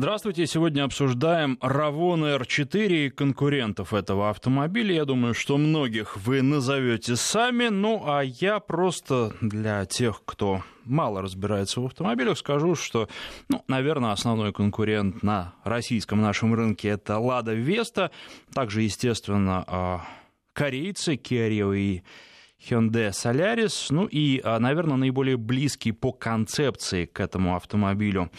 Здравствуйте. Сегодня обсуждаем Равон R4 и конкурентов этого автомобиля. Я думаю, что многих вы назовете сами. Ну, а я просто для тех, кто мало разбирается в автомобилях, скажу, что, ну, наверное, основной конкурент на российском нашем рынке это Лада Веста. Также, естественно, а, корейцы Kia Rio и Hyundai Solaris. Ну и, а, наверное, наиболее близкий по концепции к этому автомобилю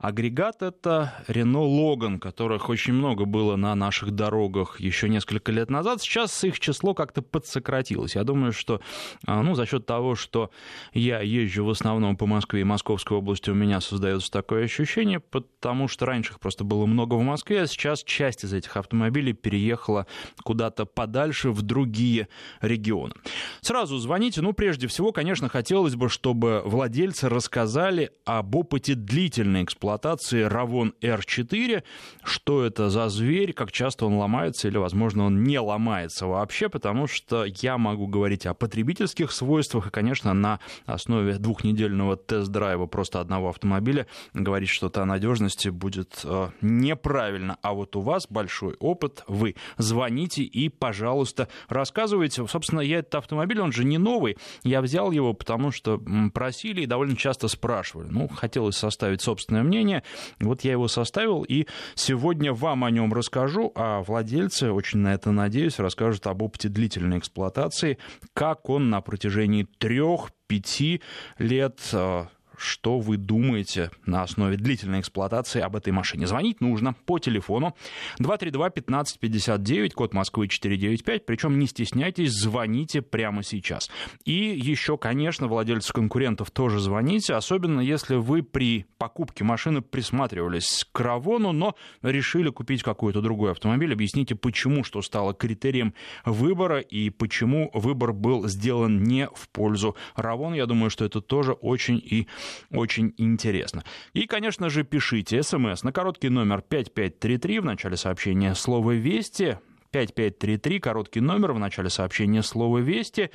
Агрегат — это Renault Logan, которых очень много было на наших дорогах еще несколько лет назад. Сейчас их число как-то подсократилось. Я думаю, что а, ну, за счет того, что я езжу в основном по Москве и Московской области, у меня создается такое ощущение, потому что раньше их просто было много в Москве, а сейчас часть из этих автомобилей переехала куда-то подальше в другие регионы. Сразу звоните. Ну, прежде всего, конечно, хотелось бы, чтобы владельцы рассказали об опыте длительной эксплуатации эксплуатации Равон R4. Что это за зверь, как часто он ломается или, возможно, он не ломается вообще, потому что я могу говорить о потребительских свойствах и, конечно, на основе двухнедельного тест-драйва просто одного автомобиля говорить что-то о надежности будет э, неправильно. А вот у вас большой опыт, вы звоните и, пожалуйста, рассказывайте. Собственно, я этот автомобиль, он же не новый, я взял его, потому что просили и довольно часто спрашивали. Ну, хотелось составить собственное мнение, мнение. Вот я его составил, и сегодня вам о нем расскажу, а владельцы, очень на это надеюсь, расскажут об опыте длительной эксплуатации, как он на протяжении трех-пяти лет а, что вы думаете на основе длительной эксплуатации об этой машине. Звонить нужно по телефону 232-1559, код Москвы 495, причем не стесняйтесь, звоните прямо сейчас. И еще, конечно, владельцы конкурентов тоже звоните, особенно если вы при покупке машины присматривались к Равону, но решили купить какой-то другой автомобиль. Объясните, почему, что стало критерием выбора и почему выбор был сделан не в пользу Равон. Я думаю, что это тоже очень и очень интересно. И, конечно же, пишите смс на короткий номер 5533 в начале сообщения слово «Вести», 5533, короткий номер в начале сообщения слово «Вести»,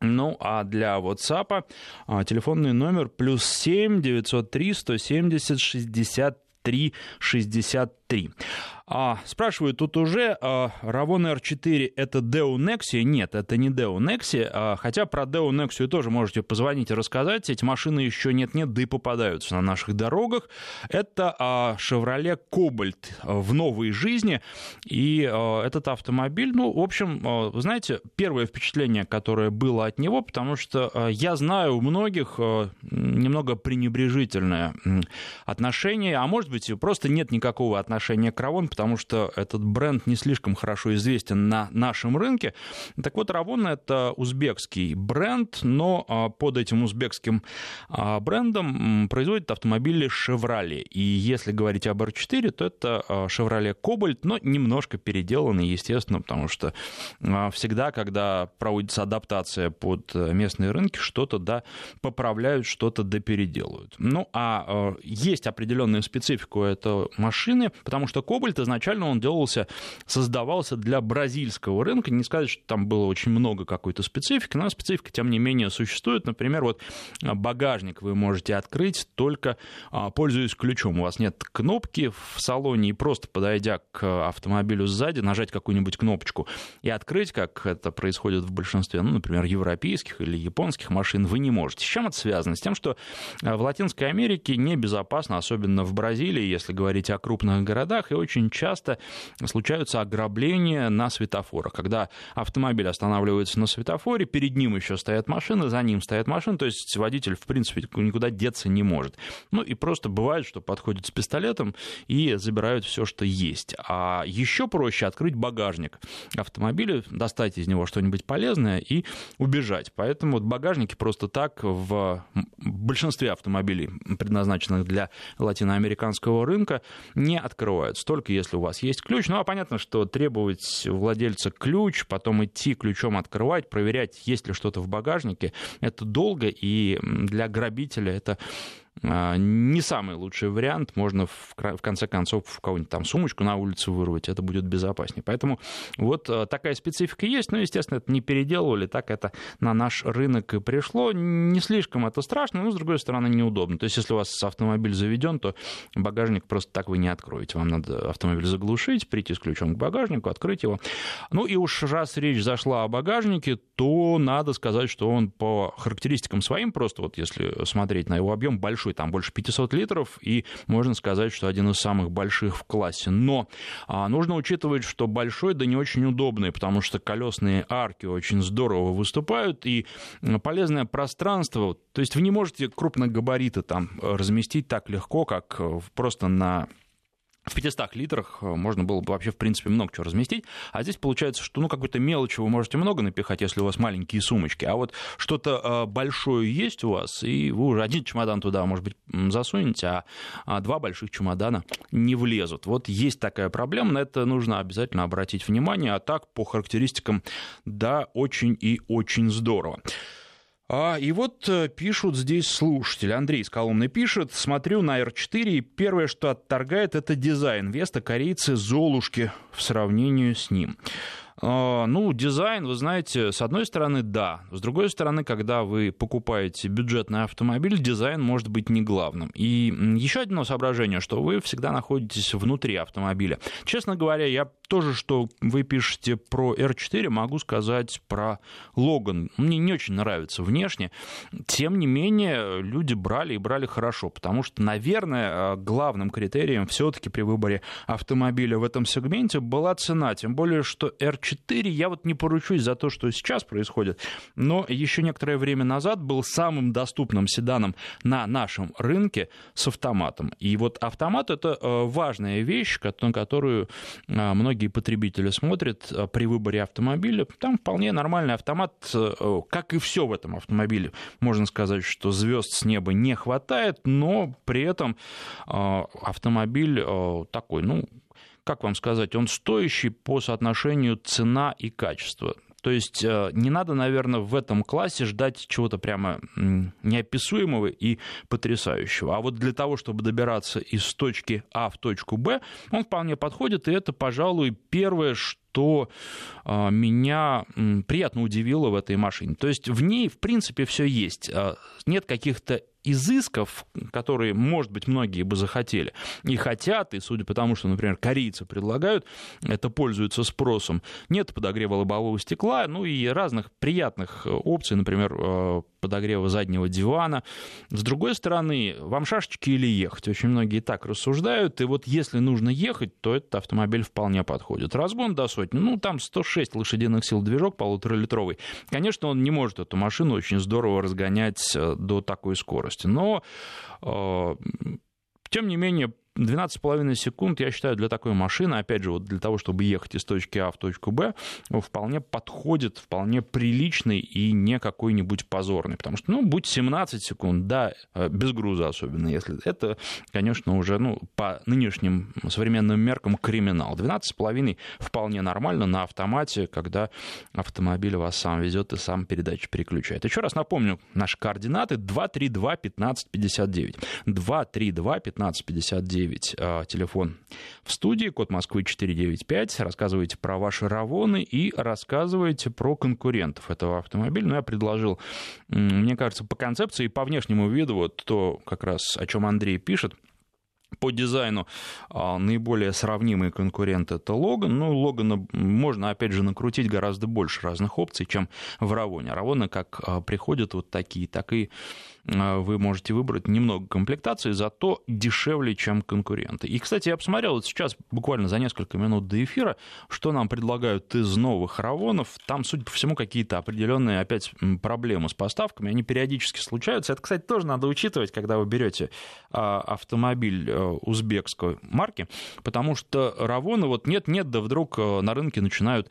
ну, а для WhatsApp а, телефонный номер плюс 7 903 170 63 63. А, спрашивают тут уже, а, Ravon R4 это Deo Nexia? Нет, это не Deo Nexia, а, хотя про Deo Nexia тоже можете позвонить и рассказать. Эти машины еще нет-нет, да и попадаются на наших дорогах. Это а, Chevrolet Cobalt в новой жизни, и а, этот автомобиль, ну, в общем, а, знаете, первое впечатление, которое было от него, потому что а, я знаю у многих а, немного пренебрежительное отношение, а может быть, просто нет никакого отношения к Ravon, потому что этот бренд не слишком хорошо известен на нашем рынке. Так вот, Равон — это узбекский бренд, но а, под этим узбекским а, брендом производят автомобили Chevrolet. И если говорить об R4, то это а, Chevrolet Cobalt, но немножко переделанный, естественно, потому что всегда, когда проводится адаптация под местные рынки, что-то да, поправляют, что-то да переделывают. Ну, а есть определенная специфика у этой машины, потому что Cobalt изначально он делался, создавался для бразильского рынка. Не сказать, что там было очень много какой-то специфики, но специфика, тем не менее, существует. Например, вот а, багажник вы можете открыть только а, пользуясь ключом. У вас нет кнопки в салоне, и просто подойдя к автомобилю сзади, нажать какую-нибудь кнопочку и открыть, как это происходит в большинстве, ну, например, европейских или японских машин, вы не можете. С чем это связано? С тем, что а, в Латинской Америке небезопасно, особенно в Бразилии, если говорить о крупных городах, и очень часто случаются ограбления на светофорах, когда автомобиль останавливается на светофоре, перед ним еще стоят машины, за ним стоят машины, то есть водитель, в принципе, никуда деться не может. Ну и просто бывает, что подходят с пистолетом и забирают все, что есть. А еще проще открыть багажник автомобиля, достать из него что-нибудь полезное и убежать. Поэтому вот багажники просто так в большинстве автомобилей, предназначенных для латиноамериканского рынка, не открываются. Только если у вас есть ключ. Ну, а понятно, что требовать владельца ключ, потом идти ключом открывать, проверять, есть ли что-то в багажнике, это долго, и для грабителя это не самый лучший вариант. Можно в конце концов в кого-нибудь там сумочку на улице вырвать, это будет безопаснее. Поэтому вот а, такая специфика есть, но, естественно, это не переделывали, так это на наш рынок и пришло. Не слишком это страшно, но, с другой стороны, неудобно. То есть, если у вас автомобиль заведен, то багажник просто так вы не откроете. Вам надо автомобиль заглушить, прийти с ключом к багажнику, открыть его. Ну и уж раз речь зашла о багажнике, то надо сказать, что он по характеристикам своим, просто вот если смотреть на его объем, большой большой, там больше 500 литров, и можно сказать, что один из самых больших в классе. Но а, нужно учитывать, что большой, да не очень удобный, потому что колесные арки очень здорово выступают, и полезное пространство, то есть вы не можете крупногабариты там разместить так легко, как просто на в 500 литрах э, можно было бы вообще, в принципе, много чего разместить. А здесь получается, что ну, какой-то мелочи вы можете много напихать, если у вас маленькие сумочки. А вот что-то э, большое есть у вас, и вы уже один чемодан туда, может быть, засунете, а, а два больших чемодана не влезут. Вот есть такая проблема, на это нужно обязательно обратить внимание. А так, по характеристикам, да, очень и очень здорово. А, и вот э, пишут здесь слушатели. Андрей из Коломны пишет. Смотрю на R4, и первое, что отторгает, это дизайн. Веста корейцы Золушки в сравнении с ним. А, ну, дизайн, вы знаете, с одной стороны, да. С другой стороны, когда вы покупаете бюджетный автомобиль, дизайн может быть не главным. И еще одно соображение, что вы всегда находитесь внутри автомобиля. Честно говоря, я тоже, что вы пишете про R4, могу сказать про Логан. Мне не очень нравится внешне. Тем не менее, люди брали и брали хорошо, потому что, наверное, главным критерием все-таки при выборе автомобиля в этом сегменте была цена. Тем более, что R4 4 я вот не поручусь за то, что сейчас происходит, но еще некоторое время назад был самым доступным седаном на нашем рынке с автоматом. И вот автомат — это э, важная вещь, на которую э, многие потребители смотрят э, при выборе автомобиля. Там вполне нормальный автомат, как и все в этом автомобиле. Можно сказать, что звезд с неба не хватает, но при этом автомобиль такой, ну, как вам сказать, он стоящий по соотношению цена и качество. То есть э, не надо, наверное, в этом классе ждать чего-то прямо неописуемого и потрясающего. А вот для того, чтобы добираться из точки А в точку Б, он вполне подходит, и это, пожалуй, первое, что э, меня приятно удивило в этой машине. То есть в ней, в принципе, все есть. Э, нет каких-то изысков, которые, может быть, многие бы захотели и хотят, и судя по тому, что, например, корейцы предлагают, это пользуется спросом. Нет подогрева лобового стекла, ну и разных приятных опций, например, э, подогрева заднего дивана. С другой стороны, вам шашечки или ехать? Очень многие так рассуждают, и вот если нужно ехать, то этот автомобиль вполне подходит. Разгон до сотни, ну, там 106 лошадиных сил движок полуторалитровый. Конечно, он не может эту машину очень здорово разгонять э, до такой скорости, но э, тем не менее, 12,5 секунд, я считаю, для такой машины, опять же, вот для того, чтобы ехать из точки А в точку Б, вполне подходит, вполне приличный и не какой-нибудь позорный. Потому что, ну, будь 17 секунд, да, э, без груза особенно, если это, конечно, уже, ну, по нынешним современным меркам криминал. 12,5 вполне нормально на автомате, когда автомобиль вас сам везет и сам передачи переключает. Еще раз напомню, наши координаты 232 1559. 232 1559 9 а, телефон в студии, код Москвы 495. Рассказывайте про ваши равоны и рассказывайте про конкурентов этого автомобиля. Ну, я предложил, мне кажется, по концепции и по внешнему виду, вот то, как раз о чем Андрей пишет, по дизайну а, наиболее сравнимые конкуренты это Логан. Ну, Логана можно, опять же, накрутить гораздо больше разных опций, чем в Равоне. Равоны как а, приходят вот такие, так и вы можете выбрать немного комплектации, зато дешевле, чем конкуренты. И, кстати, я посмотрел вот сейчас, буквально за несколько минут до эфира, что нам предлагают из новых Равонов. Там, судя по всему, какие-то определенные опять проблемы с поставками. Они периодически случаются. Это, кстати, тоже надо учитывать, когда вы берете а, автомобиль э, узбекской марки, потому что Равоны вот нет-нет, да вдруг э, на рынке начинают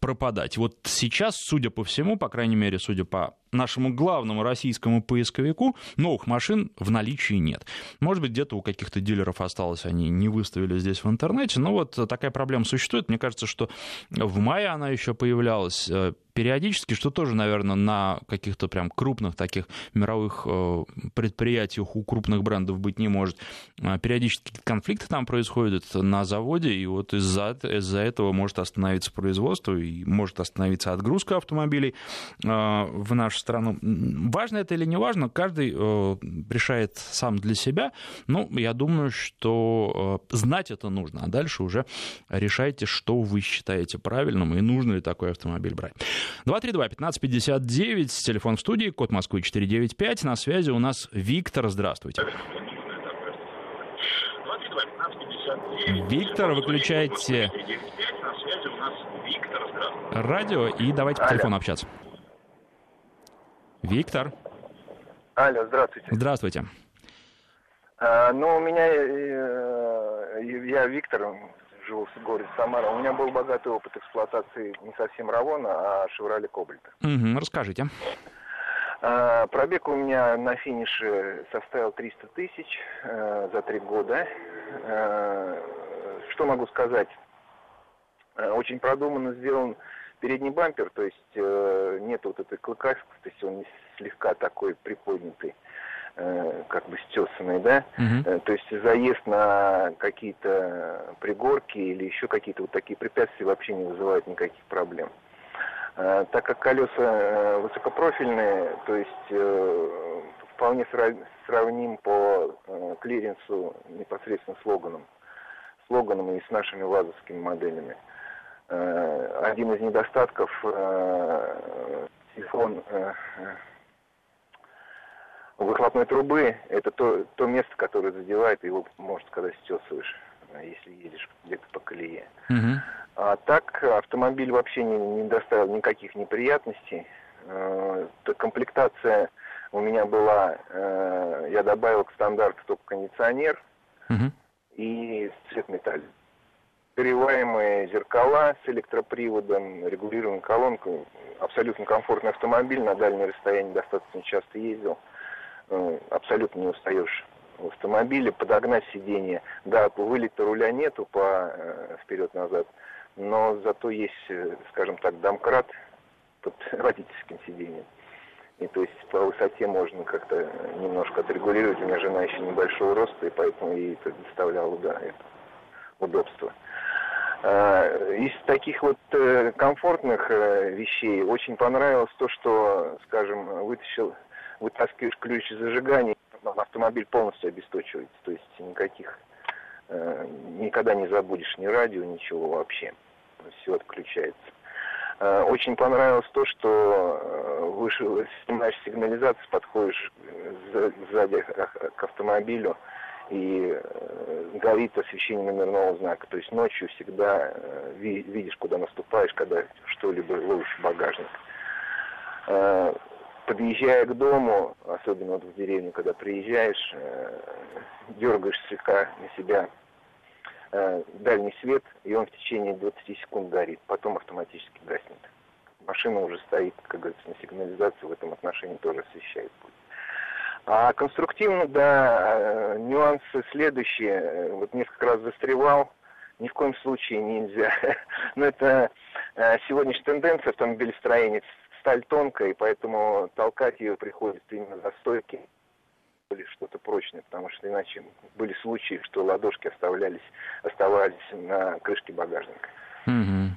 пропадать. Вот сейчас, судя по всему, по крайней мере, судя по нашему главному российскому поисковику, новых машин в наличии нет. Может быть, где-то у каких-то дилеров осталось, они не выставили здесь в интернете, но вот такая проблема существует. Мне кажется, что в мае она еще появлялась э, периодически, что тоже, наверное, на каких-то прям крупных таких мировых э, предприятиях у крупных брендов быть не может. Э, периодически конфликты там происходят на заводе, и вот из-за из этого может остановиться производство и может остановиться отгрузка автомобилей э, в нашу страну. Важно это или не важно, каждый решает сам для себя. Ну, я думаю, что знать это нужно, а дальше уже решайте, что вы считаете правильным и нужно ли такой автомобиль брать. 232-1559, телефон в студии, код Москвы 495. На связи у нас Виктор. Здравствуйте. Виктор, выключайте радио и давайте по телефону общаться. Виктор. Алло, здравствуйте. Здравствуйте. А, ну, у меня, э, я Виктор, живу в городе Самара. У меня был богатый опыт эксплуатации не совсем Равона, а Шевроле Кобальта. Угу, расскажите. А, пробег у меня на финише составил 300 тысяч а, за три года. А, что могу сказать? А, очень продуманно сделан передний бампер, то есть э, нет вот этой клыкастости, он слегка такой приподнятый. Э, как бы стесанный, да, угу. то есть заезд на какие-то пригорки или еще какие-то вот такие препятствия вообще не вызывает никаких проблем. Так как колеса высокопрофильные, то есть вполне сравним по клиренсу непосредственно с Логаном, с Логаном и с нашими вазовскими моделями. Один из недостатков телефон выхлопной трубы это то, то место, которое задевает, его, можно сказать, стесываешь, если едешь где-то по колее. Угу. А так автомобиль вообще не, не доставил никаких неприятностей. Э, комплектация у меня была, э, я добавил к стандарту только кондиционер угу. и цвет металла. Переваемые зеркала с электроприводом, регулируемая колонка. Абсолютно комфортный автомобиль, на дальнее расстояние достаточно часто ездил. Э, абсолютно не устаешь в автомобиле, подогнать сиденье. Да, вылета руля нету по э, вперед-назад, но зато есть, э, скажем так, домкрат под водительским сиденьем. И то есть по высоте можно как-то немножко отрегулировать. У меня жена еще небольшого роста, и поэтому ей это доставляло да, это удобство. Из таких вот комфортных вещей очень понравилось то, что, скажем, вытащил вытаскиваешь ключ зажигания, автомобиль полностью обесточивается. То есть никаких, э, никогда не забудешь ни радио, ничего вообще. Все отключается. Э, очень понравилось то, что э, вышел, снимаешь сигнализацию, подходишь э, сзади к автомобилю, и э, горит освещение номерного знака. То есть ночью всегда видишь, куда наступаешь, когда что-либо ловишь в багажник подъезжая к дому, особенно вот в деревню, когда приезжаешь, э, дергаешь слегка на себя э, дальний свет, и он в течение 20 секунд горит, потом автоматически гаснет. Машина уже стоит, как говорится, на сигнализации, в этом отношении тоже освещает путь. А конструктивно, да, э, нюансы следующие. Вот несколько раз застревал, ни в коем случае нельзя. Но это сегодняшняя тенденция автомобилестроения сталь тонкая, и поэтому толкать ее приходится именно за стойки или что-то прочное, потому что иначе были случаи, что ладошки оставлялись, оставались на крышке багажника. Mm-hmm.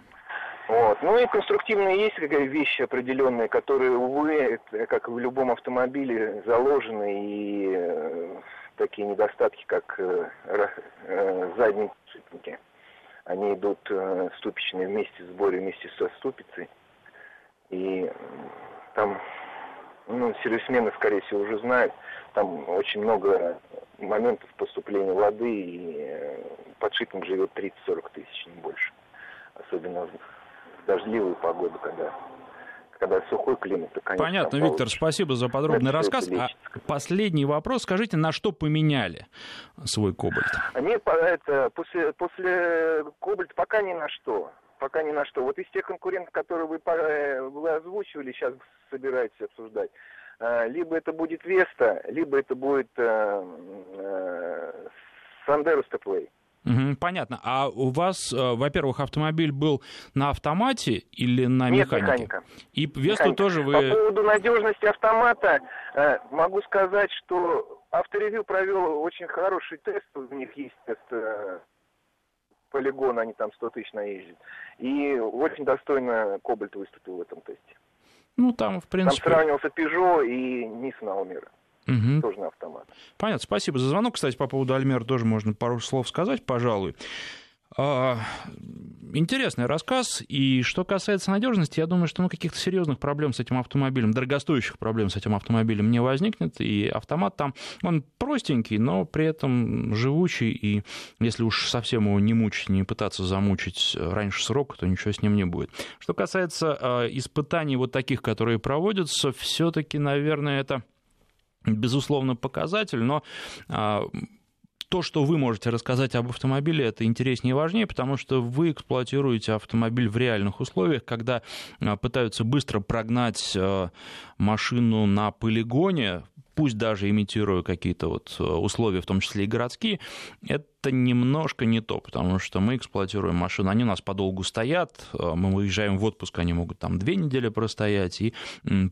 Вот. Ну и конструктивные есть какая вещи определенные, которые, увы, как в любом автомобиле, заложены, и э, такие недостатки, как э, э, задние подшипники, они идут э, ступичные вместе в сборе, вместе со ступицей. И там, ну, сервисмены, скорее всего, уже знают, там очень много моментов поступления воды, и э, подшипник живет 30-40 тысяч, не больше. Особенно в дождливую погоду, когда когда сухой климат, то, конечно, Понятно, Виктор, получится. спасибо за подробный рассказ. А последний вопрос. Скажите, на что поменяли свой кобальт? Нет, это, после, после кобальт пока ни на что. Пока ни на что. Вот из тех конкурентов, которые вы, э, вы озвучивали, сейчас собираетесь обсуждать, э, либо это будет Веста, либо это будет Сандеру Степлей. Понятно. А у вас, во-первых, автомобиль был на автомате или на Нет, механике? механика. И Весту тоже вы... По поводу надежности автомата могу сказать, что авторевью провел очень хороший тест. У них есть тест полигон, они там 100 тысяч наездят. И очень достойно Кобальт выступил в этом тесте. Ну, там, в принципе... Там сравнивался Peugeot и Nissan Almera. Угу. Тоже на автомат. Понятно. Спасибо за звонок. Кстати, по поводу Альмер тоже можно пару слов сказать, пожалуй. А, интересный рассказ. И что касается надежности, я думаю, что ну, каких-то серьезных проблем с этим автомобилем, дорогостоящих проблем с этим автомобилем не возникнет. И автомат там, он простенький, но при этом живучий. И если уж совсем его не мучить, не пытаться замучить раньше срока, то ничего с ним не будет. Что касается а, испытаний вот таких, которые проводятся, все-таки, наверное, это безусловно, показатель, но а, то, что вы можете рассказать об автомобиле, это интереснее и важнее, потому что вы эксплуатируете автомобиль в реальных условиях, когда а, пытаются быстро прогнать а, машину на полигоне, пусть даже имитируя какие-то вот э, условия, в том числе и городские, это немножко не то, потому что мы эксплуатируем машины, они у нас подолгу стоят, э, мы выезжаем в отпуск, они могут там две недели простоять, и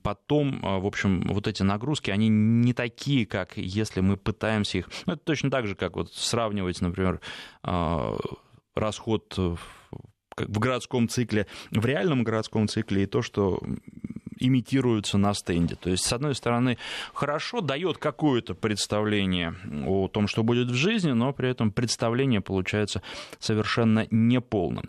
потом, э, в общем, вот эти нагрузки, они не такие, как если мы пытаемся их... Ну, это точно так же, как вот сравнивать, например, расход в городском цикле, в реальном городском цикле и то, что имитируются на стенде. То есть, с одной стороны, хорошо дает какое-то представление о том, что будет в жизни, но при этом представление получается совершенно неполным.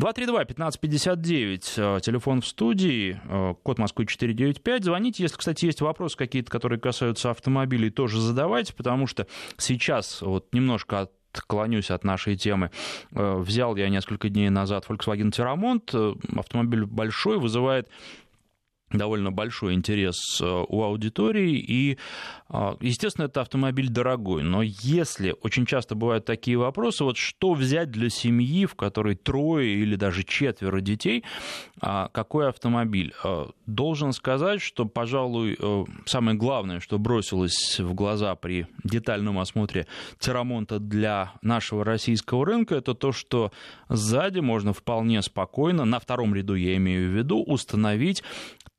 232-1559, э, телефон в студии, э, код Москвы 495. Звоните, если, кстати, есть вопросы какие-то, которые касаются автомобилей, тоже задавайте, потому что сейчас вот немножко от отклонюсь от нашей темы. Э, взял я несколько дней назад Volkswagen Terramont. Автомобиль большой, вызывает довольно большой интерес э, у аудитории, и, э, естественно, это автомобиль дорогой, но если очень часто бывают такие вопросы, вот что взять для семьи, в которой трое или даже четверо детей, а какой автомобиль? Э, должен сказать, что, пожалуй, самое главное, что бросилось в глаза при детальном осмотре Терамонта для нашего российского рынка, это то, что сзади можно вполне спокойно, на втором ряду я имею в виду, установить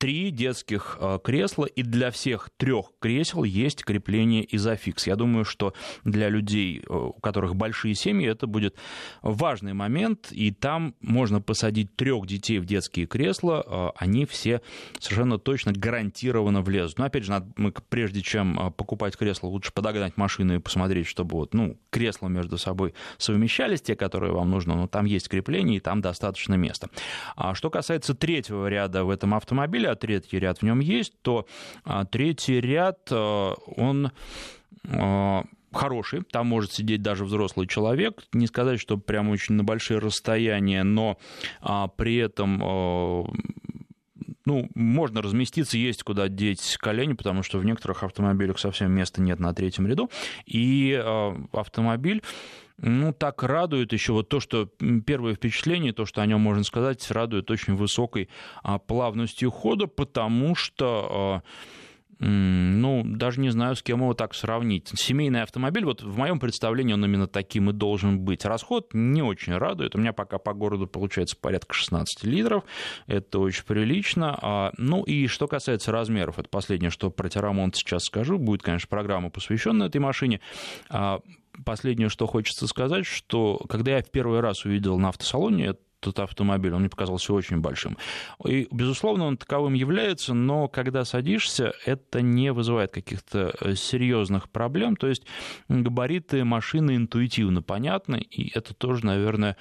три детских э, кресла, и для всех трех кресел есть крепление изофикс. Я думаю, что для людей, э, у которых большие семьи, это будет важный момент, и там можно посадить трех детей в детские кресла, э, они все совершенно точно гарантированно влезут. Но опять же, надо, мы, прежде чем покупать кресло, лучше подогнать машину и посмотреть, чтобы вот, ну, кресла между собой совмещались, те, которые вам нужны, но там есть крепление, и там достаточно места. А что касается третьего ряда в этом автомобиле, а третий ряд в нем есть, то а, третий ряд, а, он а, хороший, там может сидеть даже взрослый человек, не сказать, что прям очень на большие расстояния, но а, при этом а, ну, можно разместиться, есть куда деть колени, потому что в некоторых автомобилях совсем места нет на третьем ряду, и э, автомобиль ну, так радует еще вот то, что первое впечатление, то, что о нем можно сказать, радует очень высокой а, плавностью хода, потому что а, ну, даже не знаю, с кем его так сравнить. Семейный автомобиль, вот в моем представлении он именно таким и должен быть. Расход не очень радует. У меня пока по городу получается порядка 16 литров. Это очень прилично. А, ну и что касается размеров, это последнее, что про Терамонт сейчас скажу. Будет, конечно, программа, посвященная этой машине последнее, что хочется сказать, что когда я в первый раз увидел на автосалоне этот автомобиль, он мне показался очень большим. И, безусловно, он таковым является, но когда садишься, это не вызывает каких-то э, серьезных проблем. То есть габариты машины интуитивно понятны, и это тоже, наверное,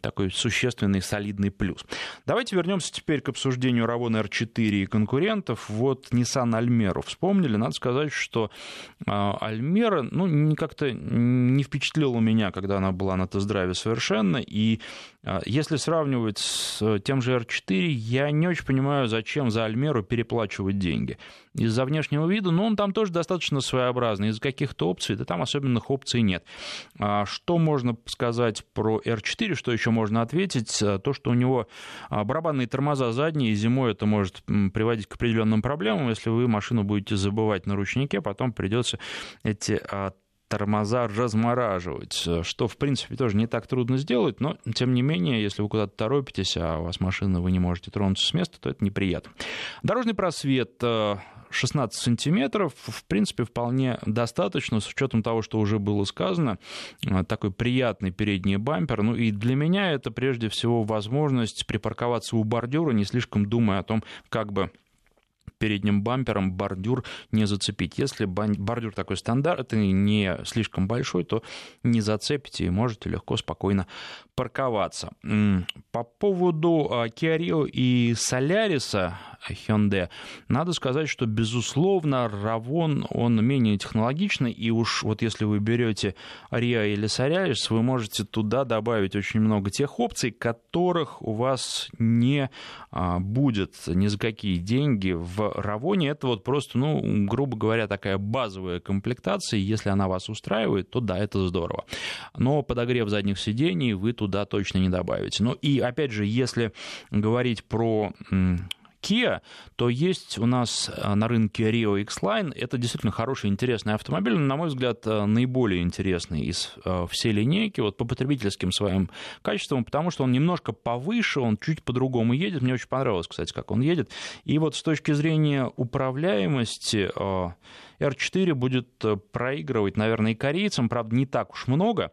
такой существенный, солидный плюс. Давайте вернемся теперь к обсуждению Равона R4 и конкурентов. Вот Nissan Almera вспомнили. Надо сказать, что Альмера, ну, как-то не впечатлила меня, когда она была на тест-драйве совершенно, и а, если если сравнивать с тем же R4, я не очень понимаю, зачем за Альмеру переплачивать деньги. Из-за внешнего вида, но он там тоже достаточно своеобразный. Из-за каких-то опций, да там особенных опций нет. А что можно сказать про R4, что еще можно ответить? То, что у него барабанные тормоза задние, и зимой это может приводить к определенным проблемам. Если вы машину будете забывать на ручнике, потом придется эти тормоза размораживать, что, в принципе, тоже не так трудно сделать, но, тем не менее, если вы куда-то торопитесь, а у вас машина, вы не можете тронуться с места, то это неприятно. Дорожный просвет 16 э, сантиметров, в принципе, вполне достаточно, с учетом того, что уже было сказано, э, такой приятный передний бампер. Ну и для меня это прежде всего возможность припарковаться у бордюра, не слишком думая о том, как бы передним бампером бордюр не зацепить. Если бордюр такой стандартный, не слишком большой, то не зацепите и можете легко, спокойно парковаться. По поводу а, Kia Rio и Solaris Hyundai, надо сказать, что, безусловно, Равон, он менее технологичный, и уж вот если вы берете Rio или Solaris, вы можете туда добавить очень много тех опций, которых у вас не а, будет ни за какие деньги в Равоне. Это вот просто, ну, грубо говоря, такая базовая комплектация, если она вас устраивает, то да, это здорово. Но подогрев задних сидений вы туда точно не добавите. Ну и опять же, если говорить про Kia, то есть у нас э, на рынке Rio X-Line. Это действительно хороший, интересный автомобиль, на мой взгляд, э, наиболее интересный из э, всей линейки, вот по потребительским своим качествам, потому что он немножко повыше, он чуть по-другому едет. Мне очень понравилось, кстати, как он едет. И вот с точки зрения управляемости R4 будет э, проигрывать, наверное, и корейцам, правда, не так уж много.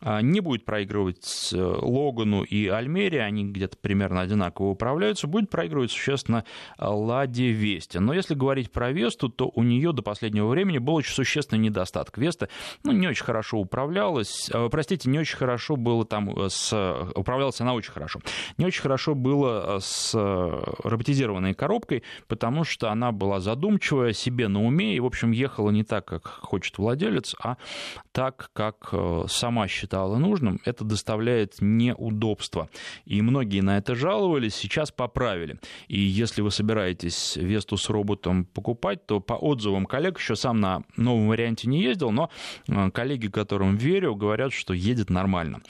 А, не будет проигрывать э, Логану и Альмере, они где-то примерно одинаково управляются. Будет проигрывать существенно Ладе Вести. Но если говорить про Весту, то у нее до последнего времени был очень существенный недостаток. Веста ну, не очень хорошо управлялась, э, простите, не очень хорошо было там с... Управлялась она очень хорошо. Не очень хорошо было с роботизированной коробкой, потому что она была задумчивая, себе на уме, и, в общем, общем, ехала не так, как хочет владелец, а так, как э, сама считала нужным. Это доставляет неудобства. И многие на это жаловались, сейчас поправили. И если вы собираетесь Весту с роботом покупать, то по отзывам коллег, еще сам на новом варианте не ездил, но э, коллеги, которым верю, говорят, что едет нормально.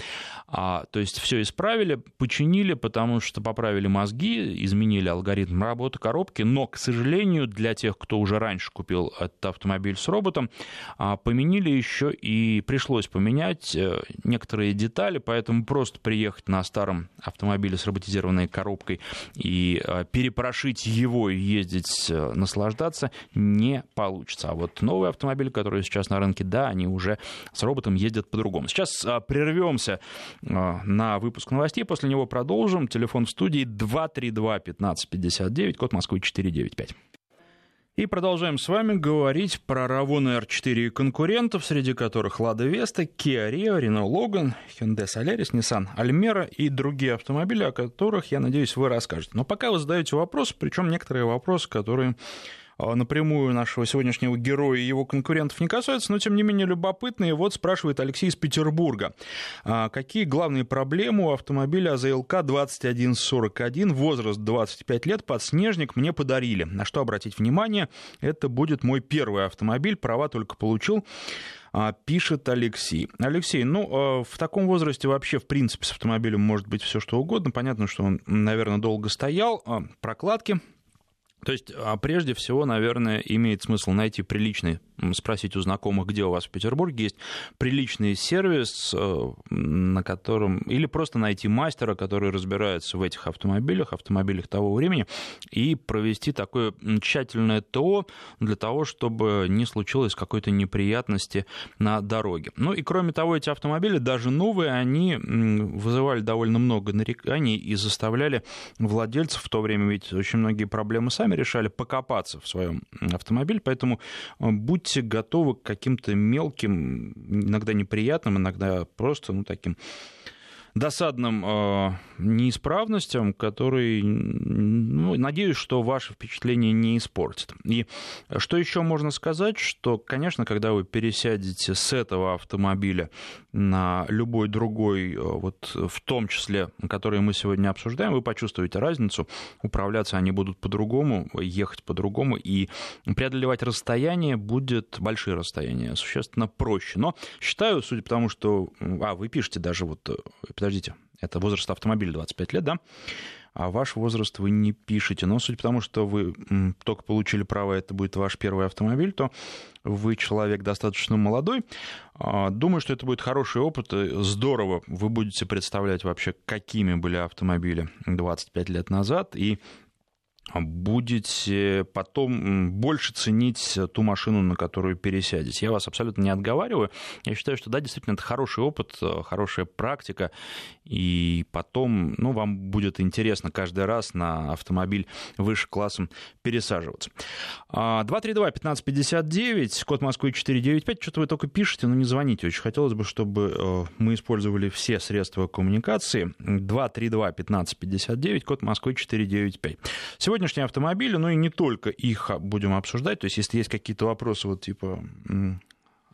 А, то есть все исправили, починили, потому что поправили мозги, изменили алгоритм работы коробки, но, к сожалению, для тех, кто уже раньше купил автомобиль с роботом, а, поменили еще и пришлось поменять э, некоторые детали, поэтому просто приехать на старом автомобиле с роботизированной коробкой и э, перепрошить его и ездить, э, наслаждаться не получится. А вот новые автомобили, которые сейчас на рынке, да, они уже с роботом ездят по-другому. Сейчас прервемся а, на выпуск новостей. После него продолжим. Телефон в студии 232-1559, код Москвы 495. И продолжаем с вами говорить про Равон R4 и конкурентов, среди которых Lada Vesta, Kia Rio, Renault Logan, Hyundai Solaris, Nissan Almera и другие автомобили, о которых, я надеюсь, вы расскажете. Но пока вы задаете вопросы, причем некоторые вопросы, которые напрямую нашего сегодняшнего героя и его конкурентов не касаются, но тем не менее любопытные. Вот спрашивает Алексей из Петербурга. А, какие главные проблемы у автомобиля АЗЛК 2141, возраст 25 лет, подснежник мне подарили? На что обратить внимание? Это будет мой первый автомобиль, права только получил а, пишет Алексей. Алексей, ну, в таком возрасте вообще, в принципе, с автомобилем может быть все что угодно. Понятно, что он, наверное, долго стоял. Прокладки то есть, а прежде всего, наверное, имеет смысл найти приличный спросить у знакомых, где у вас в Петербурге есть приличный сервис, э, на котором... Или просто найти мастера, который разбирается в этих автомобилях, автомобилях того времени, и провести такое тщательное ТО для того, чтобы не случилось какой-то неприятности на дороге. Ну и кроме того, эти автомобили, даже новые, они вызывали довольно много нареканий и заставляли владельцев в то время, ведь очень многие проблемы сами решали, покопаться в своем автомобиле, поэтому э, будьте готовы к каким-то мелким, иногда неприятным, иногда просто, ну, таким досадным э, неисправностям, которые, ну, надеюсь, что ваше впечатление не испортит. И что еще можно сказать, что, конечно, когда вы пересядете с этого автомобиля на любой другой, э, вот в том числе, который мы сегодня обсуждаем, вы почувствуете разницу, управляться они будут по-другому, ехать по-другому, и преодолевать расстояние будет, большие расстояния, существенно проще. Но считаю, судя по тому, что... А, вы пишете даже вот... Э, подождите, это возраст автомобиля 25 лет, да? а ваш возраст вы не пишете. Но судя по тому, что вы только получили право, это будет ваш первый автомобиль, то вы человек достаточно молодой. А, думаю, что это будет хороший опыт. Здорово вы будете представлять вообще, какими были автомобили 25 лет назад. И будете потом больше ценить ту машину, на которую пересядете. Я вас абсолютно не отговариваю. Я считаю, что да, действительно, это хороший опыт, хорошая практика, и потом ну, вам будет интересно каждый раз на автомобиль выше классом пересаживаться. 232-1559, код Москвы 495, что-то вы только пишете, но не звоните. Очень хотелось бы, чтобы э, мы использовали все средства коммуникации. 232-1559, код Москвы 495. Сегодня сегодняшние автомобили, ну и не только их будем обсуждать. То есть, если есть какие-то вопросы вот типа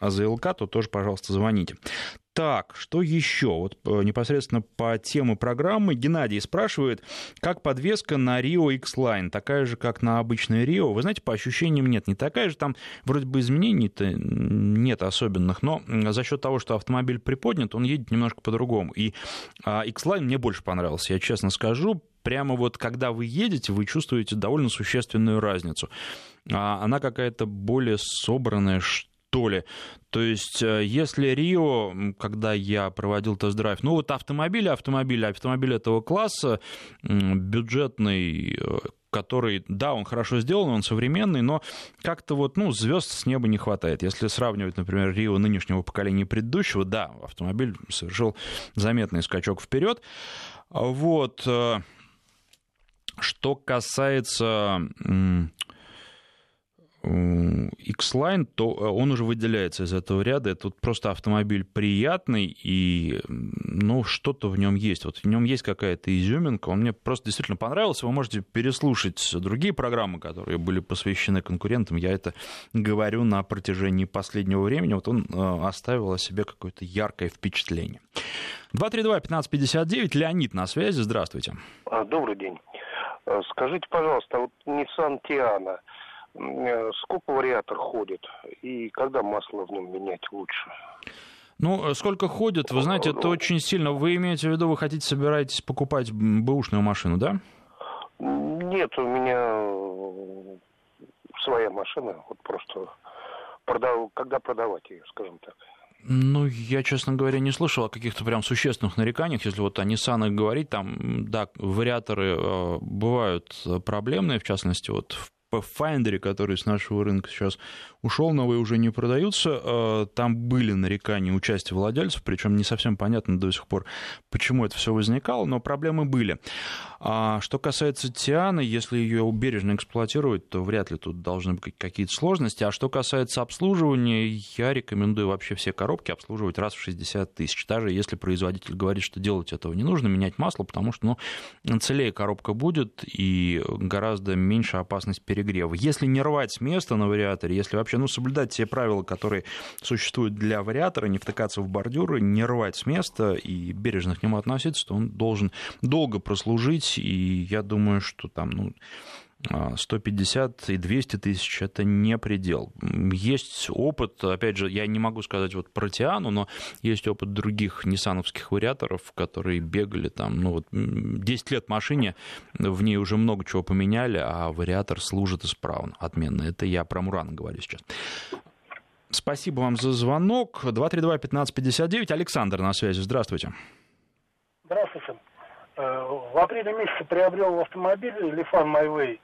АЗЛК, то тоже, пожалуйста, звоните. Так, что еще? Вот э, непосредственно по теме программы Геннадий спрашивает, как подвеска на Rio X-Line, такая же, как на обычной Rio? Вы знаете, по ощущениям нет, не такая же, там вроде бы изменений-то нет особенных, но за счет того, что автомобиль приподнят, он едет немножко по-другому. И а, X-Line мне больше понравился, я честно скажу, прямо вот когда вы едете, вы чувствуете довольно существенную разницу. А, она какая-то более собранная, что что ли. То есть, э, если Рио, когда я проводил тест-драйв, ну вот автомобили, автомобили, автомобиль этого класса, бюджетный, э, который, да, он хорошо сделан, он современный, но как-то вот, ну, звезд с неба не хватает. Если сравнивать, например, Рио нынешнего поколения и предыдущего, да, автомобиль совершил заметный скачок вперед. Вот. Э, что касается X-Line, то э, он уже выделяется из этого ряда. Это вот просто автомобиль приятный, и ну, что-то в нем есть. Вот в нем есть какая-то изюминка. Он мне просто действительно понравился. Вы можете переслушать другие программы, которые были посвящены конкурентам. Я это говорю на протяжении последнего времени. Вот он э, оставил о себе какое-то яркое впечатление. 232-1559, Леонид на связи, здравствуйте. А, добрый день. Э, скажите, пожалуйста, вот Nissan Tiana – сколько вариатор ходит и когда масло в нем менять лучше? Ну, сколько ходит, вы знаете, это очень сильно. Вы имеете в виду, вы хотите, собираетесь покупать бэушную машину, да? Нет, у меня своя машина, вот просто продав... когда продавать ее, скажем так. Ну, я, честно говоря, не слышал о каких-то прям существенных нареканиях. Если вот о Nissan говорить, там, да, вариаторы э, бывают проблемные, в частности, вот в Pathfinder, который с нашего рынка сейчас ушел, новые уже не продаются. А, там были нарекания участия владельцев, причем не совсем понятно до сих пор, почему это все возникало, но проблемы были. А что касается Тианы, если ее бережно эксплуатировать, то вряд ли тут должны быть какие-то сложности. А что касается обслуживания, я рекомендую вообще все коробки обслуживать раз в 60 тысяч. Даже если производитель говорит, что делать этого не нужно, менять масло, потому что ну, целее коробка будет и гораздо меньше опасность перегрева. Если не рвать с места на вариаторе, если вообще ну, соблюдать те правила, которые существуют для вариатора, не втыкаться в бордюры, не рвать с места и бережно к нему относиться, то он должен долго прослужить, и я думаю, что там, ну, 150 и 200 тысяч – это не предел. Есть опыт, опять же, я не могу сказать вот про Тиану, но есть опыт других ниссановских вариаторов, которые бегали там, ну вот 10 лет машине, в ней уже много чего поменяли, а вариатор служит исправно, отменно. Это я про Мурана говорю сейчас. Спасибо вам за звонок. 232-1559. Александр на связи. Здравствуйте. Здравствуйте. Э, в апреле месяце приобрел автомобиль Lifan MyWay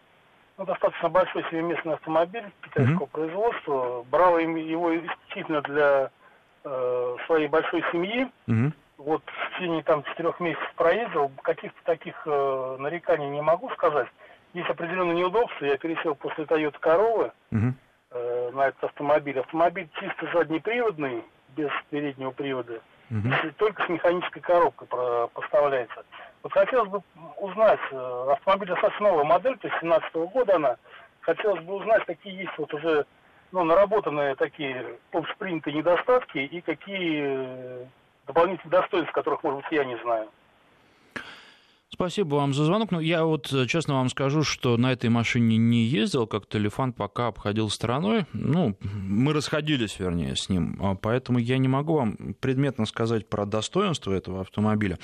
ну, достаточно большой семиместный автомобиль китайского mm-hmm. производства. Брал его исключительно для э, своей большой семьи. Mm-hmm. Вот в течение там четырех месяцев проездил. Каких-то таких э, нареканий не могу сказать. Есть определенные неудобства. Я пересел после Toyota Corolla mm-hmm. э, на этот автомобиль. Автомобиль чисто заднеприводный, без переднего привода. если только с механической коробкой поставляется. Вот хотелось бы узнать, э, автомобиль достаточно новая модель, то есть 17 -го года она, хотелось бы узнать, какие есть вот уже ну, наработанные такие общепринятые недостатки и какие э, дополнительные достоинства, которых, может быть, я не знаю. Спасибо вам за звонок. Ну, я вот э, честно вам скажу, что на этой машине не ездил, как телефон пока обходил стороной. Ну, мы расходились, вернее, с ним. А, поэтому я не могу вам предметно сказать про достоинство этого автомобиля.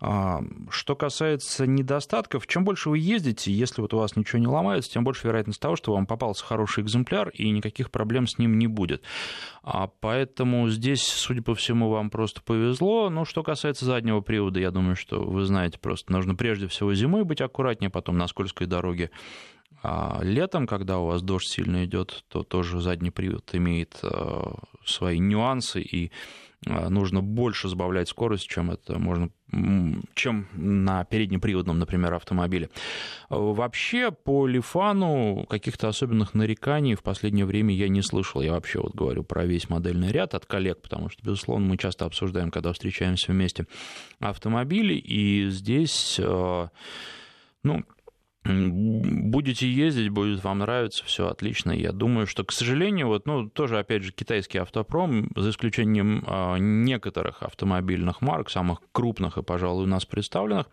А, что касается недостатков, чем больше вы ездите, если вот у вас ничего не ломается, тем больше вероятность того, что вам попался хороший экземпляр и никаких проблем с ним не будет. А, поэтому здесь, судя по всему, вам просто повезло. Ну, что касается заднего привода, я думаю, что вы знаете, просто нужно нужно прежде всего зимой быть аккуратнее, потом на скользкой дороге. А летом, когда у вас дождь сильно идет, то тоже задний привод имеет э, свои нюансы, и нужно больше сбавлять скорость, чем это можно чем на переднеприводном, например, автомобиле. Вообще, по Лифану каких-то особенных нареканий в последнее время я не слышал. Я вообще вот говорю про весь модельный ряд от коллег, потому что, безусловно, мы часто обсуждаем, когда встречаемся вместе, автомобили, и здесь, э, ну, будете ездить, будет вам нравиться, все отлично. Я думаю, что, к сожалению, вот, ну, тоже, опять же, китайский автопром, за исключением а, некоторых автомобильных марок, самых крупных и, пожалуй, у нас представленных,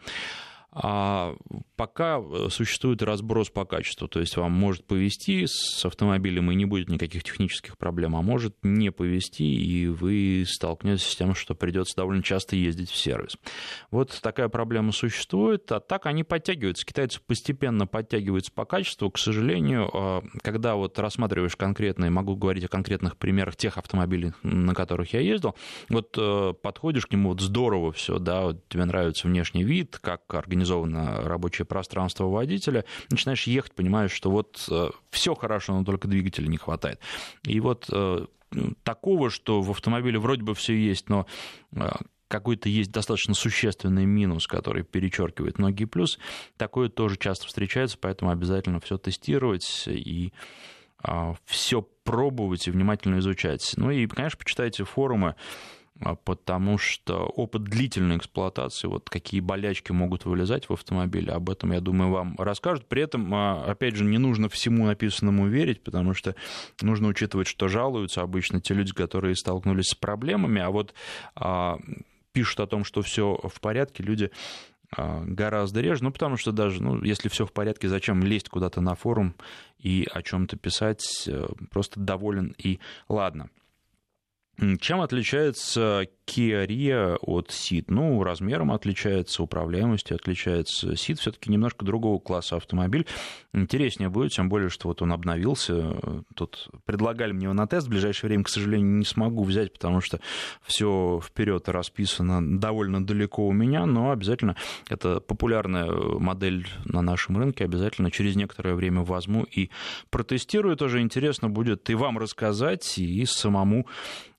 а пока э, существует разброс по качеству, то есть вам может повезти с автомобилем и не будет никаких технических проблем, а может не повезти, и вы столкнетесь с тем, что придется довольно часто ездить в сервис. Вот такая проблема существует, а так они подтягиваются. Китайцы постепенно подтягиваются по качеству. К сожалению, а, когда вот рассматриваешь конкретные, могу говорить о конкретных примерах тех автомобилей, на которых я ездил, вот э, подходишь к нему, вот здорово все, да, вот тебе нравится внешний вид, как организован организовано рабочее пространство водителя, начинаешь ехать, понимаешь, что вот э, все хорошо, но только двигателя не хватает. И вот э, ну, такого, что в автомобиле вроде бы все есть, но э, какой-то есть достаточно существенный минус, который перечеркивает многие плюсы, такое тоже часто встречается, поэтому обязательно все тестировать и все пробовать и внимательно изучать. Ну и, конечно, почитайте форумы а, потому что опыт длительной эксплуатации, вот какие болячки могут вылезать в автомобиле, об этом, я думаю, вам расскажут. При этом, а, опять же, не нужно всему написанному верить, потому что нужно учитывать, что жалуются обычно те люди, которые столкнулись с проблемами, а вот а, пишут о том, что все в порядке, люди гораздо реже, ну, потому что даже, ну, если все в порядке, зачем лезть куда-то на форум и о чем-то писать, э, просто доволен и ладно. Чем отличается Kia Rio от Ceed? Ну, размером отличается, управляемостью отличается. Ceed все-таки немножко другого класса автомобиль. Интереснее будет, тем более, что вот он обновился. Тут предлагали мне его на тест. В ближайшее время, к сожалению, не смогу взять, потому что все вперед расписано довольно далеко у меня, но обязательно это популярная модель на нашем рынке. Обязательно через некоторое время возьму и протестирую. Тоже интересно будет и вам рассказать, и самому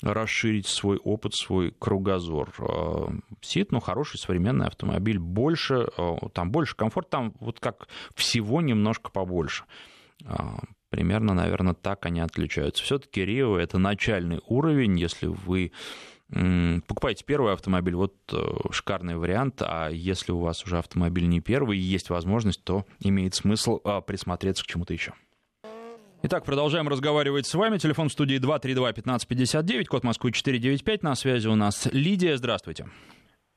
расширить свой опыт, свой кругозор. А, Сит, ну, хороший современный автомобиль, больше, а, там больше комфорт, там вот как всего немножко побольше. А, примерно, наверное, так они отличаются. Все-таки Рио это начальный уровень, если вы покупаете первый автомобиль, вот э, шикарный вариант, а если у вас уже автомобиль не первый и есть возможность, то имеет смысл присмотреться к чему-то еще. Итак, продолжаем разговаривать с вами. Телефон в студии 232-1559, код Москвы 495. На связи у нас Лидия. Здравствуйте.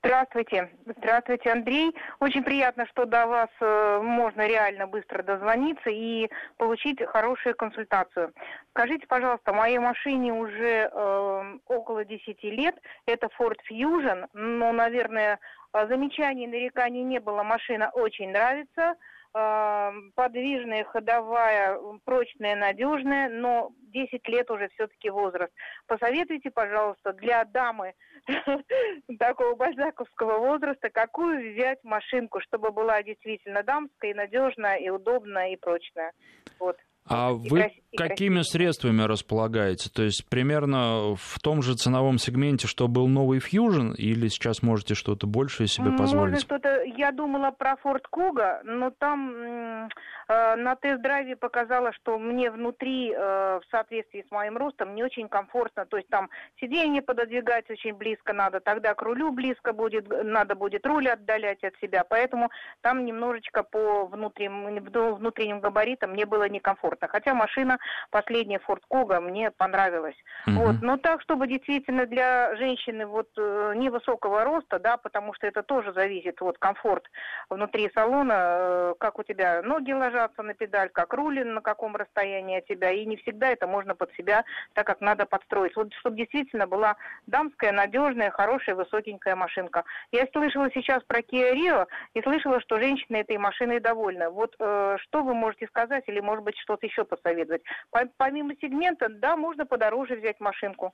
Здравствуйте. Здравствуйте, Андрей. Очень приятно, что до вас э, можно реально быстро дозвониться и получить хорошую консультацию. Скажите, пожалуйста, моей машине уже э, около 10 лет. Это Ford Fusion. Но, наверное, замечаний, нареканий не было. Машина очень нравится подвижная, ходовая, прочная, надежная, но 10 лет уже все-таки возраст. Посоветуйте, пожалуйста, для дамы такого бальзаковского возраста, какую взять машинку, чтобы была действительно дамская, и надежная, и удобная, и прочная. Вот. А вы какими средствами располагаете? То есть примерно в том же ценовом сегменте, что был новый Fusion, или сейчас можете что-то большее себе позволить? Можно что-то. Я думала про Ford Kuga, но там Э, на тест-драйве показала, что мне внутри, э, в соответствии с моим ростом, не очень комфортно. То есть там сиденье пододвигать очень близко надо, тогда к рулю близко будет, надо будет руль отдалять от себя. Поэтому там немножечко по внутренним, внутренним габаритам мне было некомфортно. Хотя машина, последняя Ford Kuga, мне понравилась. Угу. Вот. Но так, чтобы действительно для женщины вот э, невысокого роста, да, потому что это тоже зависит, вот комфорт внутри салона, как у тебя ноги ложатся, на педаль, как рулин, на каком расстоянии от тебя, и не всегда это можно под себя так, как надо подстроить. Вот чтобы действительно была дамская, надежная, хорошая, высокенькая машинка. Я слышала сейчас про Kia Rio и слышала, что женщины этой машиной довольны. Вот э, что вы можете сказать или, может быть, что-то еще посоветовать? Помимо сегмента, да, можно подороже взять машинку.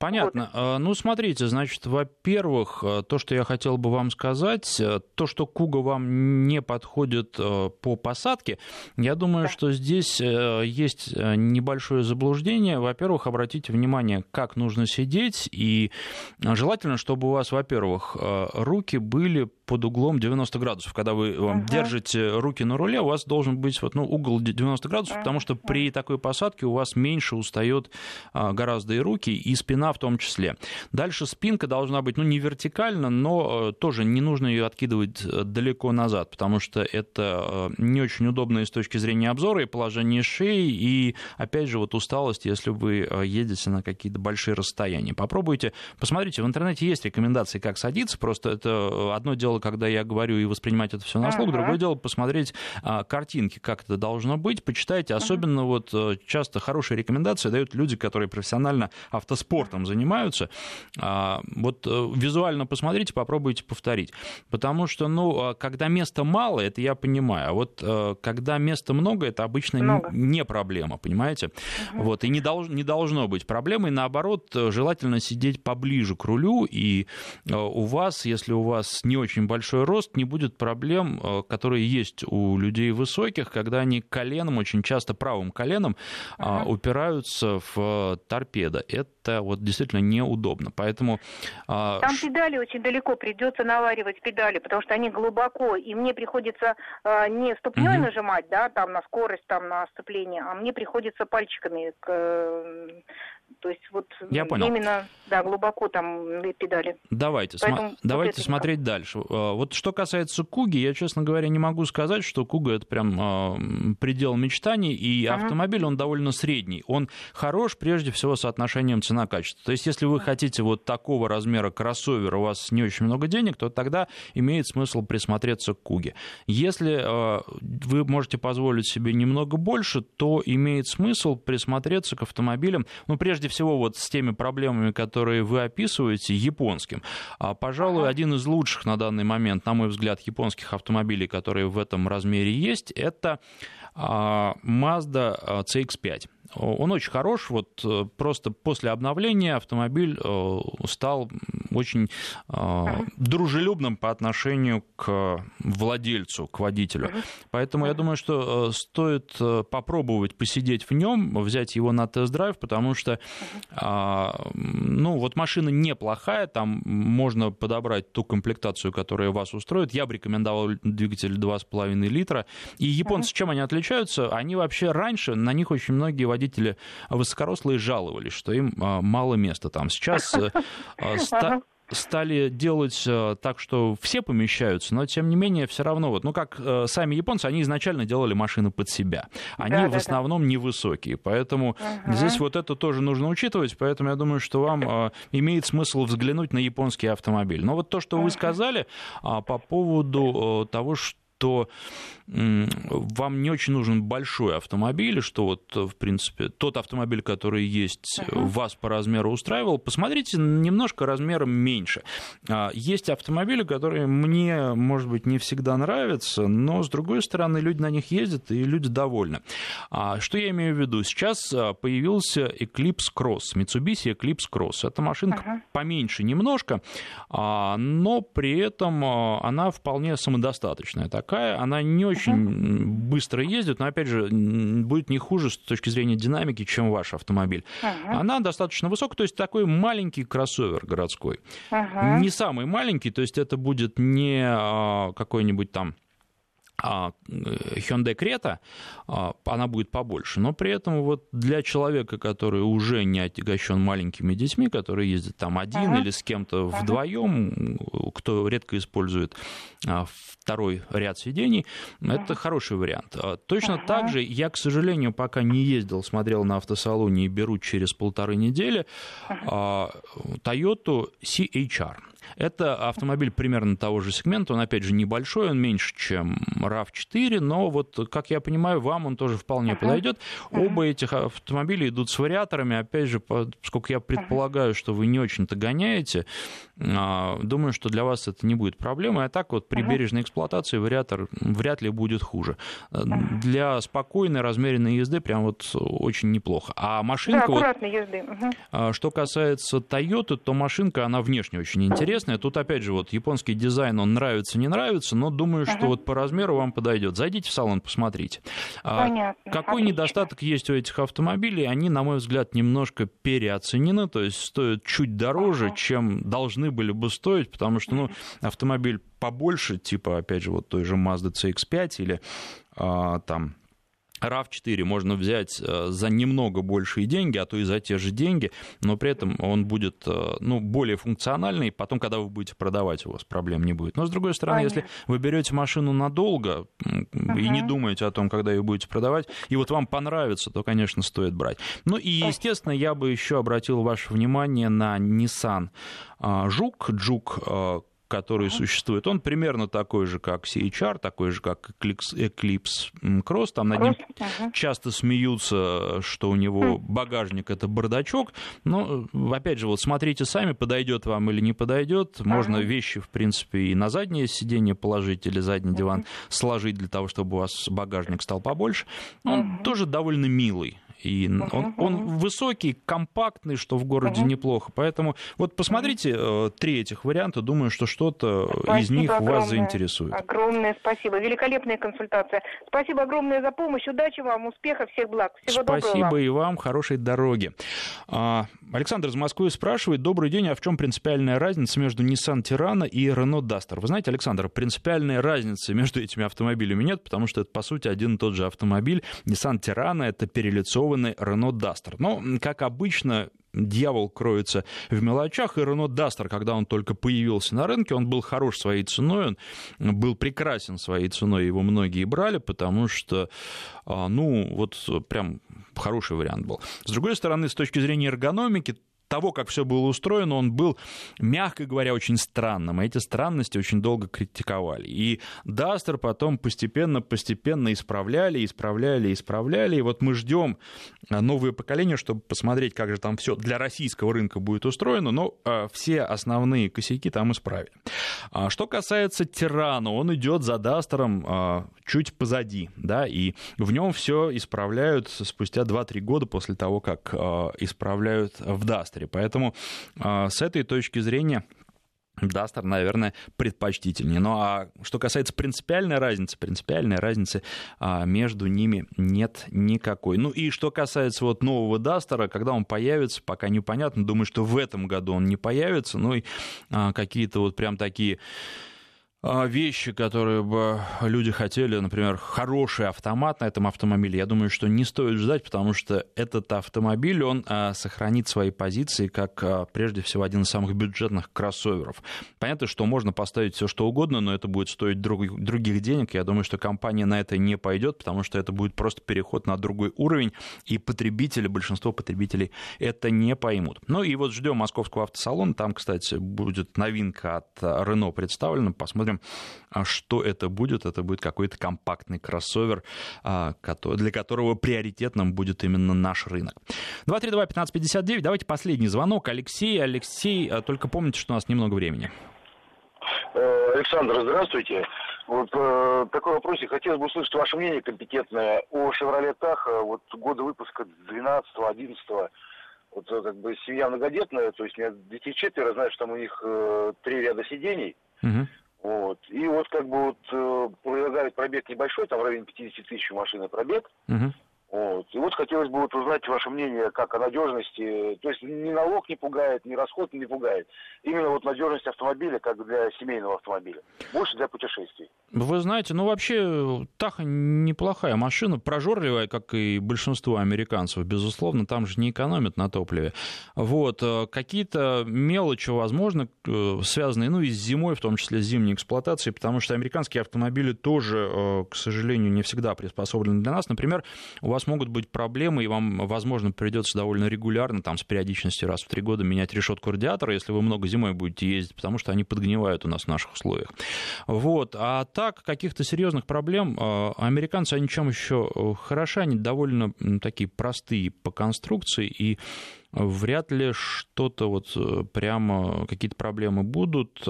Понятно. Вот. А, ну, смотрите, значит, во-первых, э, то, что я хотел бы вам сказать, э, то, что Куга вам не подходит э, по посадке, я думаю, да. что здесь есть небольшое заблуждение. Во-первых, обратите внимание, как нужно сидеть, и желательно, чтобы у вас, во-первых, руки были под углом 90 градусов. Когда вы uh-huh. держите руки на руле, у вас должен быть вот, ну, угол 90 градусов, uh-huh. потому что при такой посадке у вас меньше устает а, гораздо и руки, и спина в том числе. Дальше спинка должна быть, ну, не вертикально, но э, тоже не нужно ее откидывать э, далеко назад, потому что это э, не очень удобно и с точки зрения обзора, и положения шеи, и, опять же, вот усталость, если вы едете на какие-то большие расстояния. Попробуйте, посмотрите, в интернете есть рекомендации, как садиться, просто это одно дело, когда я говорю, и воспринимать это все на слух. Uh-huh. Другое дело посмотреть а, картинки, как это должно быть, почитайте. Особенно uh-huh. вот э, часто хорошие рекомендации дают люди, которые профессионально автоспортом занимаются. А, вот э, визуально посмотрите, попробуйте повторить. Потому что, ну, а, когда места мало, это я понимаю. А вот э, когда места много, это обычно много. не проблема, понимаете? Uh-huh. Вот, и не, долж, не должно быть проблемой. Наоборот, желательно сидеть поближе к рулю, и у вас, если у вас не очень большой рост, не будет проблем, э, которые есть у людей высоких, когда они коленом, очень часто правым коленом, uh-huh. упираются в э, торпедо. Это вот действительно неудобно. Поэтому... А, Там педали очень далеко, придется наваривать педали, потому что они глубоко, и мне приходится э, не ступней uh-huh. нажимать, да, там на скорость, там на сцепление, а мне приходится пальчиками к то есть вот Я понял. именно да, глубоко там педали. Давайте, см... давайте вот смотреть дальше. А, вот что касается Куги, я, честно говоря, не могу сказать, что Куга это прям э, предел мечтаний, и uh-huh. автомобиль, он довольно средний. Он хорош, прежде всего, соотношением цена-качество. То есть, если вы хотите вот такого размера кроссовер, у вас не очень много денег, то тогда имеет смысл присмотреться к Куге. Если э, вы можете позволить себе немного больше, то имеет смысл присмотреться к автомобилям, ну, прежде прежде всего вот с теми проблемами, которые вы описываете, японским. А, пожалуй, один из лучших на данный момент, на мой взгляд, японских автомобилей, которые в этом размере есть, это а, Mazda CX-5. Он очень хорош, вот э, просто после обновления автомобиль э, стал очень э, дружелюбным по отношению к владельцу, к водителю. Поэтому я думаю, что стоит попробовать посидеть в нем, взять его на тест-драйв, потому что а, ну, вот машина неплохая, там можно подобрать ту комплектацию, которая вас устроит. Я бы рекомендовал двигатель 2,5 литра. И японцы чем они отличаются? Они вообще раньше, на них очень многие водители водители высокорослые жаловались, что им а, мало места там. Сейчас э, а, стали делать э, так, что все помещаются, но тем не менее все равно, вот, ну как э, сами японцы, они изначально делали машины под себя. Они да, в да, основном да. невысокие, поэтому угу. здесь вот это тоже нужно учитывать, поэтому я думаю, что вам имеет смысл взглянуть на японский автомобиль. Но вот то, что вы сказали по поводу того, что то вам не очень нужен большой автомобиль, что вот, в принципе, тот автомобиль, который есть, uh-huh. вас по размеру устраивал, посмотрите немножко размером меньше. А, есть автомобили, которые мне, может быть, не всегда нравятся, но, с другой стороны, люди на них ездят, и люди довольны. А, что я имею в виду? Сейчас а, появился Eclipse Cross, Mitsubishi Eclipse Cross. Это машинка uh-huh. поменьше немножко, но при этом она вполне самодостаточная такая такая, она не очень uh-huh. быстро ездит, но, опять же, будет не хуже с точки зрения динамики, чем ваш автомобиль. Uh-huh. Она достаточно высокая, то есть такой маленький кроссовер городской. Uh-huh. Не самый маленький, то есть это будет не а, какой-нибудь там Hyundai Creta, а, она будет побольше, но при этом вот для человека, который уже не отягощен маленькими детьми, который ездит там один uh-huh. или с кем-то uh-huh. вдвоем, кто редко использует а, второй ряд сидений, uh-huh. это хороший вариант. Точно uh-huh. так же я, к сожалению, пока не ездил, смотрел на автосалоне и беру через полторы недели uh-huh. Toyota CHR. Это автомобиль примерно того же сегмента, он, опять же, небольшой, он меньше, чем RAV4, но вот, как я понимаю, вам он тоже вполне uh-huh. подойдет. Uh-huh. Оба этих автомобиля идут с вариаторами, опять же, поскольку я предполагаю, что вы не очень-то гоняете, а, думаю, что для вас это не будет проблемой, а так вот при uh-huh. бережной эксплуатации вариатор вряд ли будет хуже. Uh-huh. Для спокойной, размеренной езды прям вот очень неплохо. А машинка... Да, аккуратной вот, езды. Uh-huh. Что касается Toyota, то машинка, она внешне очень интересная интересное. Тут, опять же, вот японский дизайн, он нравится, не нравится, но думаю, что ага. вот по размеру вам подойдет. Зайдите в салон, посмотрите. А Понятно. Какой Отлично. недостаток есть у этих автомобилей? Они, на мой взгляд, немножко переоценены, то есть стоят чуть дороже, ага. чем должны были бы стоить, потому что, ну, автомобиль побольше, типа, опять же, вот той же Mazda CX-5 или а, там RAV4 можно взять э, за немного большие деньги, а то и за те же деньги, но при этом он будет э, ну, более функциональный, потом, когда вы будете продавать, у вас проблем не будет. Но, с другой стороны, Понятно. если вы берете машину надолго uh-huh. и не думаете о том, когда ее будете продавать, и вот вам понравится, то, конечно, стоит брать. Ну и, естественно, я бы еще обратил ваше внимание на Nissan Жук, Жук который uh-huh. существует, он примерно такой же, как CHR, такой же, как Eclipse Cross. Там над ним uh-huh. часто смеются, что у него uh-huh. багажник это бардачок. Но, опять же, вот смотрите сами, подойдет вам или не подойдет. Можно вещи, в принципе, и на заднее сиденье положить или задний диван сложить для того, чтобы у вас багажник стал побольше. Он тоже довольно милый. И он, он высокий, компактный, что в городе неплохо. Поэтому вот посмотрите uh-huh. три этих варианта. Думаю, что что-то из них огромное, вас заинтересует. Огромное спасибо. Великолепная консультация. Спасибо огромное за помощь. Удачи вам, успехов, всех благ. Всего спасибо доброго. и вам. Хорошей дороги. А, Александр из Москвы спрашивает. Добрый день. А в чем принципиальная разница между Nissan Tirana и Renault Duster? Вы знаете, Александр, принципиальной разницы между этими автомобилями нет, потому что это, по сути, один и тот же автомобиль. Nissan Tirana — это перелицованный тонированный Renault Duster. Но, как обычно, дьявол кроется в мелочах, и Renault Duster, когда он только появился на рынке, он был хорош своей ценой, он был прекрасен своей ценой, его многие брали, потому что, а, ну, вот прям хороший вариант был. С другой стороны, с точки зрения эргономики, того, как все было устроено, он был, мягко говоря, очень странным. И эти странности очень долго критиковали. И Дастер потом постепенно-постепенно исправляли, исправляли, исправляли. И вот мы ждем новое поколение, чтобы посмотреть, как же там все для российского рынка будет устроено, но э, все основные косяки там исправили. А что касается Тирана, он идет за Дастером чуть позади, да, и в нем все исправляют спустя 2-3 года после того, как исправляют в Дастере кластере. Поэтому а, с этой точки зрения Дастер, наверное, предпочтительнее. Ну а что касается принципиальной разницы, принципиальной разницы а, между ними нет никакой. Ну и что касается вот нового Дастера, когда он появится, пока непонятно. Думаю, что в этом году он не появится. Ну и а, какие-то вот прям такие вещи, которые бы люди хотели, например, хороший автомат на этом автомобиле, я думаю, что не стоит ждать, потому что этот автомобиль, он а, сохранит свои позиции как, а, прежде всего, один из самых бюджетных кроссоверов. Понятно, что можно поставить все что угодно, но это будет стоить друг, других денег. Я думаю, что компания на это не пойдет, потому что это будет просто переход на другой уровень, и потребители, большинство потребителей это не поймут. Ну и вот ждем московского автосалона. Там, кстати, будет новинка от Renault представлена. Посмотрим, посмотрим, а что это будет. Это будет какой-то компактный кроссовер, а, для которого приоритетным будет именно наш рынок. 232-1559, давайте последний звонок. Алексей, Алексей, а, только помните, что у нас немного времени. Э, Александр, здравствуйте. Вот э, такой вопрос. Хотелось бы услышать ваше мнение компетентное о «Шевроле Таха», вот года выпуска 12-11 вот э, как бы семья многодетная, то есть у меня детей четверо, что там у них э, три ряда сидений. Угу. Вот. И вот как бы вот э, предлагают пробег небольшой, там в районе 50 тысяч машины пробег. Угу. Вот. И вот хотелось бы вот узнать ваше мнение, как о надежности. То есть ни налог не пугает, ни расход не пугает. Именно вот надежность автомобиля, как для семейного автомобиля. Больше для путешествий. Вы знаете, ну вообще Таха неплохая машина, прожорливая, как и большинство американцев, безусловно, там же не экономят на топливе. Вот. Э, какие-то мелочи, возможно, э, связанные, ну и с зимой, в том числе с зимней эксплуатацией, потому что американские автомобили тоже, э, к сожалению, не всегда приспособлены для нас. Например, у вас вас могут быть проблемы, и вам, возможно, придется довольно регулярно, там, с периодичностью раз в три года менять решетку радиатора, если вы много зимой будете ездить, потому что они подгнивают у нас в наших условиях. Вот. А так, каких-то серьезных проблем, а, американцы, они чем еще э, хороши, они довольно такие простые по конструкции, и вряд ли что-то вот э, прямо, какие-то проблемы будут.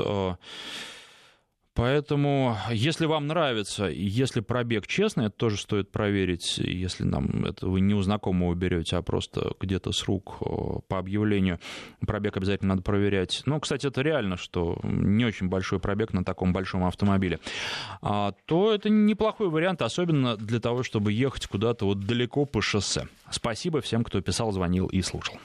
Поэтому, если вам нравится, если пробег честный, это тоже стоит проверить, если нам это вы не у знакомого берете, а просто где-то с рук по объявлению, пробег обязательно надо проверять. Ну, кстати, это реально, что не очень большой пробег на таком большом автомобиле. А, то это неплохой вариант, особенно для того, чтобы ехать куда-то вот далеко по шоссе. Спасибо всем, кто писал, звонил и слушал.